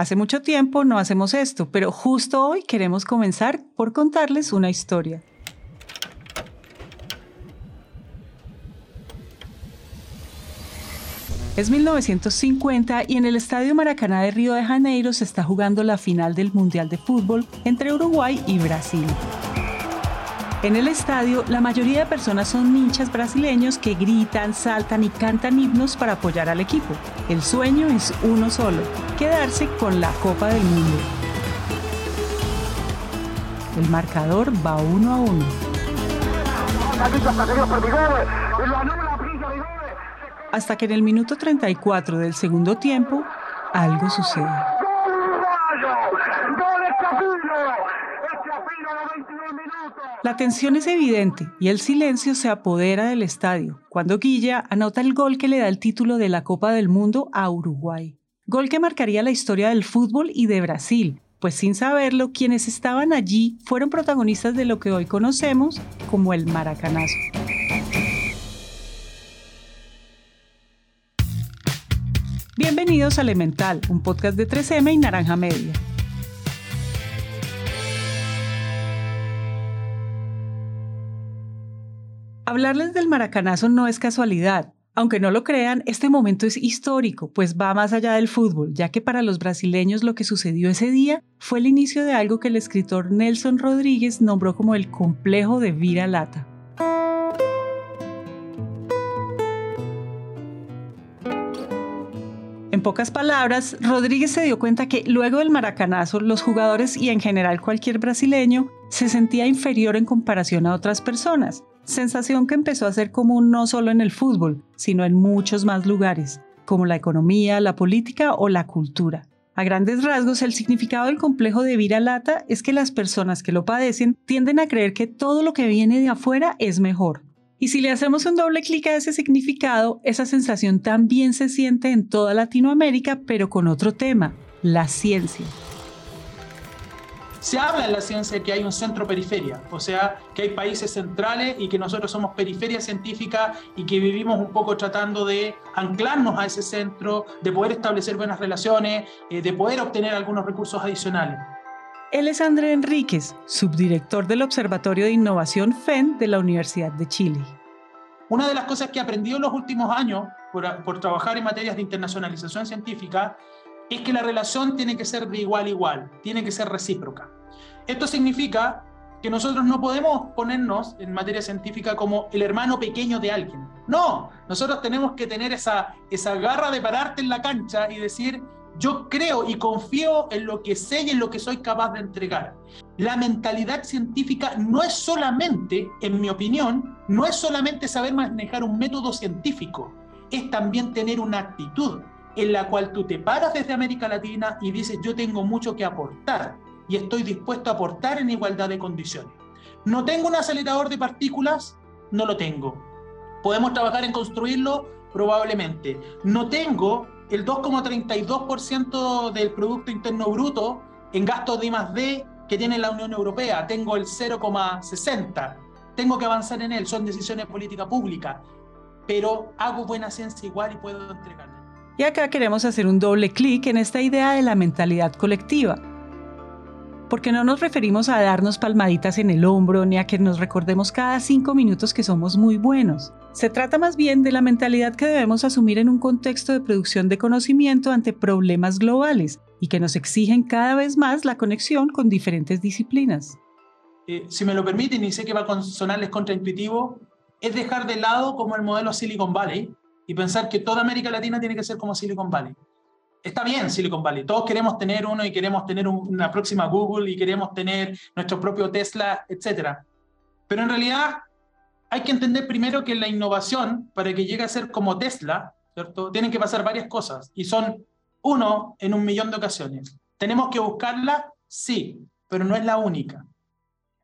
Hace mucho tiempo no hacemos esto, pero justo hoy queremos comenzar por contarles una historia. Es 1950 y en el Estadio Maracaná de Río de Janeiro se está jugando la final del Mundial de Fútbol entre Uruguay y Brasil. En el estadio, la mayoría de personas son hinchas brasileños que gritan, saltan y cantan himnos para apoyar al equipo. El sueño es uno solo, quedarse con la Copa del Mundo. El marcador va uno a uno. Hasta que en el minuto 34 del segundo tiempo, algo sucede. La tensión es evidente y el silencio se apodera del estadio cuando Guilla anota el gol que le da el título de la Copa del Mundo a Uruguay. Gol que marcaría la historia del fútbol y de Brasil, pues sin saberlo, quienes estaban allí fueron protagonistas de lo que hoy conocemos como el maracanazo. Bienvenidos a Elemental, un podcast de 3M y Naranja Media. Hablarles del maracanazo no es casualidad. Aunque no lo crean, este momento es histórico, pues va más allá del fútbol, ya que para los brasileños lo que sucedió ese día fue el inicio de algo que el escritor Nelson Rodríguez nombró como el complejo de Vira Lata. En pocas palabras, Rodríguez se dio cuenta que luego del maracanazo, los jugadores y en general cualquier brasileño se sentía inferior en comparación a otras personas, sensación que empezó a ser común no solo en el fútbol, sino en muchos más lugares, como la economía, la política o la cultura. A grandes rasgos, el significado del complejo de Vira Lata es que las personas que lo padecen tienden a creer que todo lo que viene de afuera es mejor. Y si le hacemos un doble clic a ese significado, esa sensación también se siente en toda Latinoamérica, pero con otro tema, la ciencia. Se habla en la ciencia que hay un centro-periferia, o sea, que hay países centrales y que nosotros somos periferia científica y que vivimos un poco tratando de anclarnos a ese centro, de poder establecer buenas relaciones, eh, de poder obtener algunos recursos adicionales. Él es André Enríquez, subdirector del Observatorio de Innovación FEN de la Universidad de Chile. Una de las cosas que he aprendido en los últimos años por, por trabajar en materias de internacionalización científica es que la relación tiene que ser de igual a igual, tiene que ser recíproca. Esto significa que nosotros no podemos ponernos en materia científica como el hermano pequeño de alguien. No, nosotros tenemos que tener esa, esa garra de pararte en la cancha y decir, yo creo y confío en lo que sé y en lo que soy capaz de entregar. La mentalidad científica no es solamente, en mi opinión, no es solamente saber manejar un método científico, es también tener una actitud en la cual tú te paras desde América Latina y dices, yo tengo mucho que aportar y estoy dispuesto a aportar en igualdad de condiciones. ¿No tengo un acelerador de partículas? No lo tengo. ¿Podemos trabajar en construirlo? Probablemente. ¿No tengo el 2,32% del Producto Interno Bruto en gastos de I+.D. que tiene la Unión Europea? Tengo el 0,60%. Tengo que avanzar en él. Son decisiones de política pública. Pero hago buena ciencia igual y puedo entregarme. Y acá queremos hacer un doble clic en esta idea de la mentalidad colectiva. Porque no nos referimos a darnos palmaditas en el hombro ni a que nos recordemos cada cinco minutos que somos muy buenos. Se trata más bien de la mentalidad que debemos asumir en un contexto de producción de conocimiento ante problemas globales y que nos exigen cada vez más la conexión con diferentes disciplinas. Eh, si me lo permiten, y sé que va a sonarles contraintuitivo, es dejar de lado como el modelo Silicon Valley, y pensar que toda América Latina tiene que ser como Silicon Valley. Está bien Silicon Valley, todos queremos tener uno y queremos tener una próxima Google y queremos tener nuestro propio Tesla, etc. Pero en realidad hay que entender primero que la innovación, para que llegue a ser como Tesla, ¿cierto? Tienen que pasar varias cosas y son uno en un millón de ocasiones. ¿Tenemos que buscarla? Sí, pero no es la única.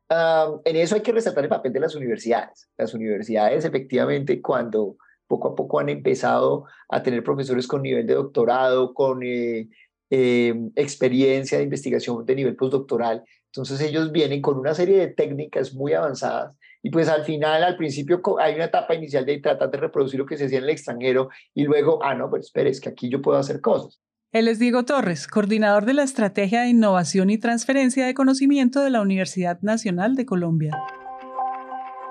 en eso hay que resaltar el papel de las universidades. Las universidades, efectivamente, cuando poco a poco han empezado a tener profesores con nivel de doctorado, con eh, eh, experiencia de investigación de nivel postdoctoral. Entonces ellos vienen con una serie de técnicas muy avanzadas y pues al final, al principio hay una etapa inicial de tratar de reproducir lo que se hacía en el extranjero y luego, ah, no, pero espere, es que aquí yo puedo hacer cosas. Él es Diego Torres, coordinador de la Estrategia de Innovación y Transferencia de Conocimiento de la Universidad Nacional de Colombia.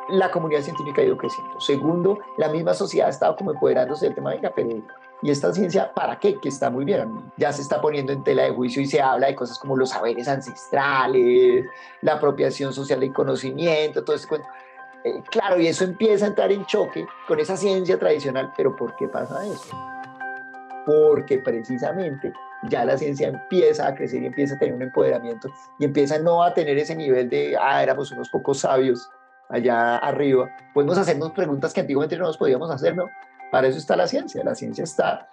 La comunidad científica ha ido creciendo. Segundo, la misma sociedad ha estado como empoderándose del tema, de pero ¿y esta ciencia para qué? Que está muy bien. Ya se está poniendo en tela de juicio y se habla de cosas como los saberes ancestrales, la apropiación social del conocimiento, todo ese cuento. Eh, claro, y eso empieza a entrar en choque con esa ciencia tradicional, pero ¿por qué pasa eso? Porque precisamente ya la ciencia empieza a crecer y empieza a tener un empoderamiento y empieza no a tener ese nivel de, ah, éramos unos pocos sabios allá arriba. Podemos hacernos preguntas que antiguamente no nos podíamos hacer, ¿no? Para eso está la ciencia. La ciencia está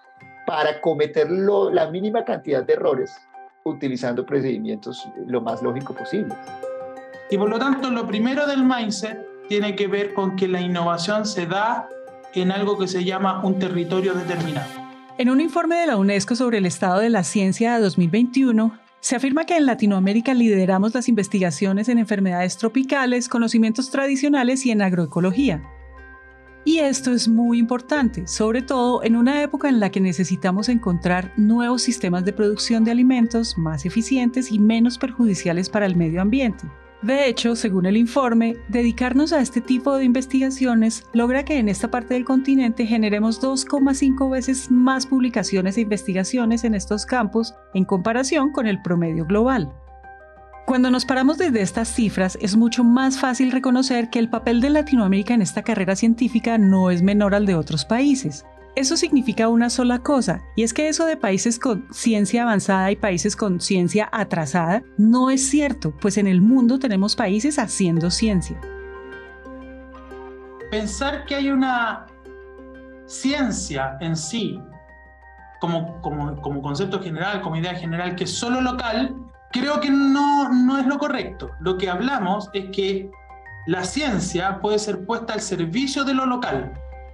para cometer la mínima cantidad de errores utilizando procedimientos lo más lógico posible. Y por lo tanto, lo primero del mindset tiene que ver con que la innovación se da en algo que se llama un territorio determinado. En un informe de la UNESCO sobre el estado de la ciencia de 2021, se afirma que en Latinoamérica lideramos las investigaciones en enfermedades tropicales, conocimientos tradicionales y en agroecología. Y esto es muy importante, sobre todo en una época en la que necesitamos encontrar nuevos sistemas de producción de alimentos más eficientes y menos perjudiciales para el medio ambiente. De hecho, según el informe, dedicarnos a este tipo de investigaciones logra que en esta parte del continente generemos 2,5 veces más publicaciones e investigaciones en estos campos en comparación con el promedio global. Cuando nos paramos desde estas cifras, es mucho más fácil reconocer que el papel de Latinoamérica en esta carrera científica no es menor al de otros países. Eso significa una sola cosa, y es que eso de países con ciencia avanzada y países con ciencia atrasada no es cierto, pues en el mundo tenemos países haciendo ciencia. Pensar que hay una ciencia en sí, como, como, concepto general, como idea general, que es solo local, creo que no, no es lo correcto. Lo que hablamos es que la ciencia puede ser puesta al servicio de lo local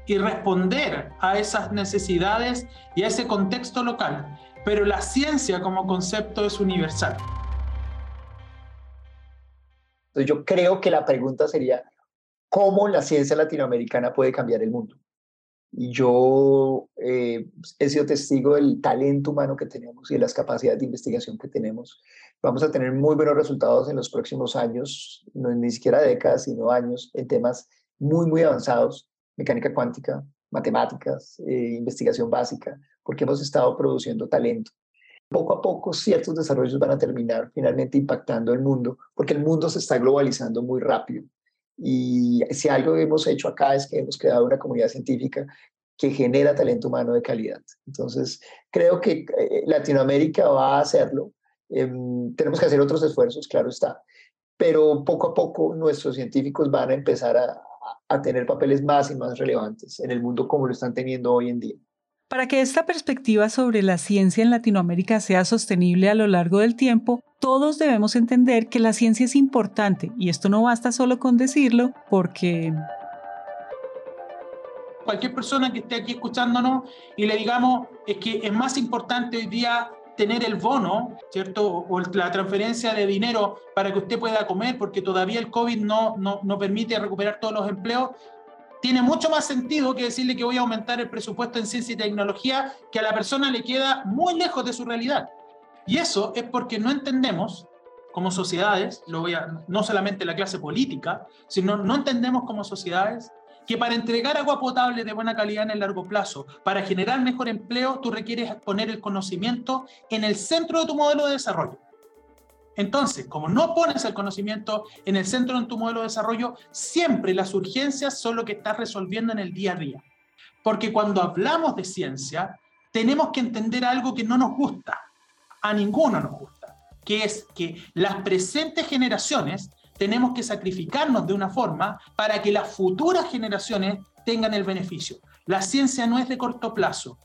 y responder a esas necesidades y a ese contexto local. Pero la ciencia como concepto es universal. Yo creo que la pregunta sería, ¿cómo la ciencia latinoamericana puede cambiar el mundo? Y yo eh, he sido testigo del talento humano que tenemos y de las capacidades de investigación que tenemos. Vamos a tener muy buenos resultados en los próximos años, no ni siquiera décadas, sino años, en temas muy, muy avanzados mecánica cuántica, matemáticas, eh, investigación básica, porque hemos estado produciendo talento. Poco a poco ciertos desarrollos van a terminar finalmente impactando el mundo, porque el mundo se está globalizando muy rápido. Y si algo hemos hecho acá es que hemos creado una comunidad científica que genera talento humano de calidad. Entonces, creo que eh, Latinoamérica va a hacerlo. Em, tenemos que hacer otros esfuerzos, claro está, pero poco a poco nuestros científicos van a empezar a, a tener papeles más y más relevantes en el mundo como lo están teniendo hoy en día. Para que esta perspectiva sobre la ciencia en Latinoamérica sea sostenible a lo largo del tiempo, todos debemos entender que la ciencia es importante y esto no basta solo con decirlo porque... Cualquier persona que esté aquí escuchándonos y le digamos es que es más importante hoy día tener el bono, ¿cierto? O la transferencia de dinero para que usted pueda comer, porque todavía el COVID no, no, no permite recuperar todos los empleos, tiene mucho más sentido que decirle que voy a aumentar el presupuesto en ciencia y tecnología, que a la persona le queda muy lejos de su realidad. Y eso es porque no entendemos como sociedades, lo voy a, no solamente la clase política, sino no entendemos como sociedades que para entregar agua potable de buena calidad en el largo plazo, para generar mejor empleo, tú requieres poner el conocimiento en el centro de tu modelo de desarrollo. Entonces, como no pones el conocimiento en el centro de tu modelo de desarrollo, siempre las urgencias son lo que estás resolviendo en el día a día. Porque cuando hablamos de ciencia, tenemos que entender algo que no nos gusta, a ninguno nos gusta, que es que las presentes generaciones tenemos que sacrificarnos de una forma para que las futuras generaciones tengan el beneficio. La ciencia no es de corto plazo.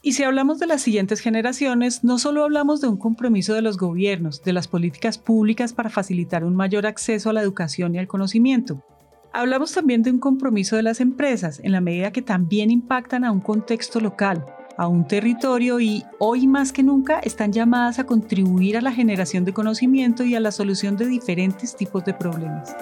Y si hablamos de las siguientes generaciones, no solo hablamos de un compromiso de los gobiernos, de las políticas públicas para facilitar un mayor acceso a la educación y al conocimiento. Hablamos también de un compromiso de las empresas, en la medida que también impactan a un contexto local, a un territorio y hoy más que nunca están llamadas a contribuir a la generación de conocimiento y a la solución de diferentes tipos de problemas.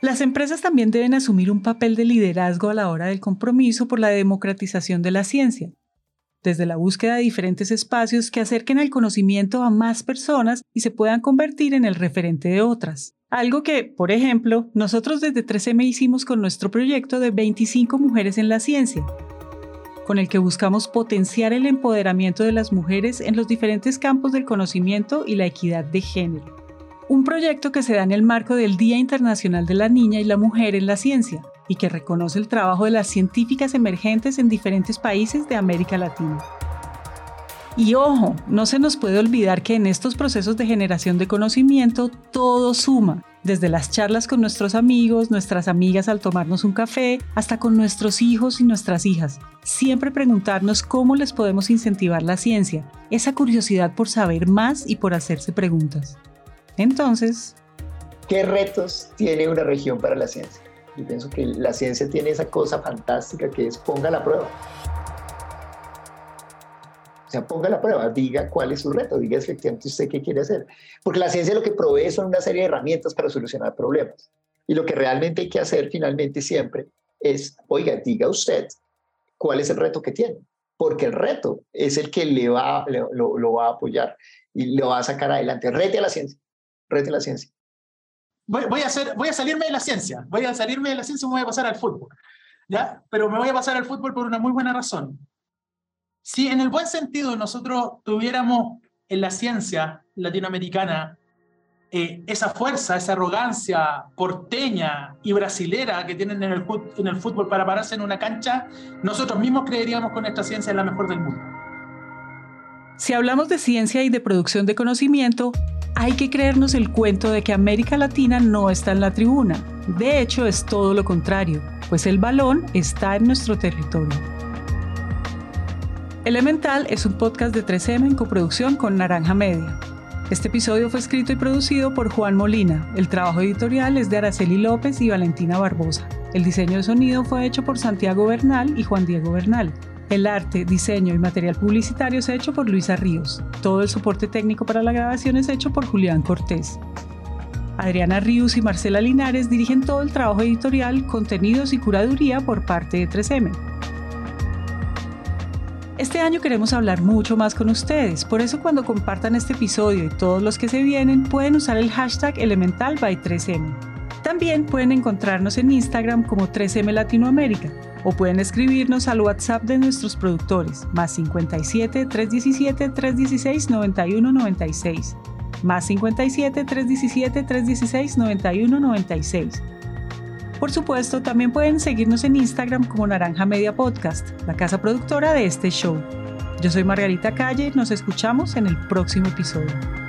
Las empresas también deben asumir un papel de liderazgo a la hora del compromiso por la democratización de la ciencia. desde la búsqueda de diferentes espacios que acerquen el conocimiento a más personas y se puedan convertir en el referente de otras. Algo que, por ejemplo, nosotros desde 3M hicimos con nuestro proyecto de 25 mujeres en la ciencia, con el que buscamos potenciar el empoderamiento de las mujeres en los diferentes campos del conocimiento y la equidad de género. Un proyecto que se da en el marco del Día Internacional de la Niña y la Mujer en la Ciencia y que reconoce el trabajo de las científicas emergentes en diferentes países de América Latina. Y ojo, no se nos puede olvidar que en estos procesos de generación de conocimiento todo suma, desde las charlas con nuestros amigos, nuestras amigas al tomarnos un café, hasta con nuestros hijos y nuestras hijas. Siempre preguntarnos cómo les podemos incentivar la ciencia, esa curiosidad por saber más y por hacerse preguntas. Entonces, ¿qué retos tiene una región para la ciencia? Yo pienso que la ciencia tiene esa cosa fantástica que es ponga la prueba. O sea, ponga la prueba, diga cuál es su reto, diga efectivamente usted qué quiere hacer. Porque la ciencia lo que provee son una serie de herramientas para solucionar problemas. Y lo que realmente hay que hacer finalmente siempre es, oiga, diga usted cuál es el reto que tiene. Porque el reto es el que le va, lo, lo va a apoyar y lo va a sacar adelante. Rete a la ciencia, rete a la ciencia. Voy, voy, a hacer, voy a salirme de la ciencia, voy a salirme de la ciencia y me voy a pasar al fútbol. ¿ya? Pero me voy a pasar al fútbol por una muy buena razón si en el buen sentido nosotros tuviéramos en la ciencia latinoamericana eh, esa fuerza, esa arrogancia porteña y brasilera que tienen en el, fútbol para pararse en una cancha, nosotros mismos creeríamos que nuestra ciencia es la mejor del mundo. Si hablamos de ciencia y de producción de conocimiento, hay que creernos el cuento de que América Latina no está en la tribuna. De hecho, es todo lo contrario, pues el balón está en nuestro territorio. Elemental es un podcast de 3M en coproducción con Naranja Media. Este episodio fue escrito y producido por Juan Molina. El trabajo editorial es de Araceli López y Valentina Barbosa. El diseño de sonido fue hecho por Santiago Bernal y Juan Diego Bernal. El arte, diseño y material publicitario es hecho por Luisa Ríos. Todo el soporte técnico para la grabación es hecho por Julián Cortés. Adriana Ríos y Marcela Linares dirigen todo el trabajo editorial, contenidos y curaduría por parte de 3M. Este año queremos hablar mucho más con ustedes, por eso cuando compartan este episodio y todos los que se vienen pueden usar el hashtag Elemental by 3M. También pueden encontrarnos en Instagram como 3M Latinoamérica o pueden escribirnos al WhatsApp de nuestros productores más 57 317 316 91 96 más 57 317 316 91 96 por supuesto, también pueden seguirnos en Instagram como Naranja Media Podcast, la casa productora de este show. Yo soy Margarita Calle, nos escuchamos en el próximo episodio.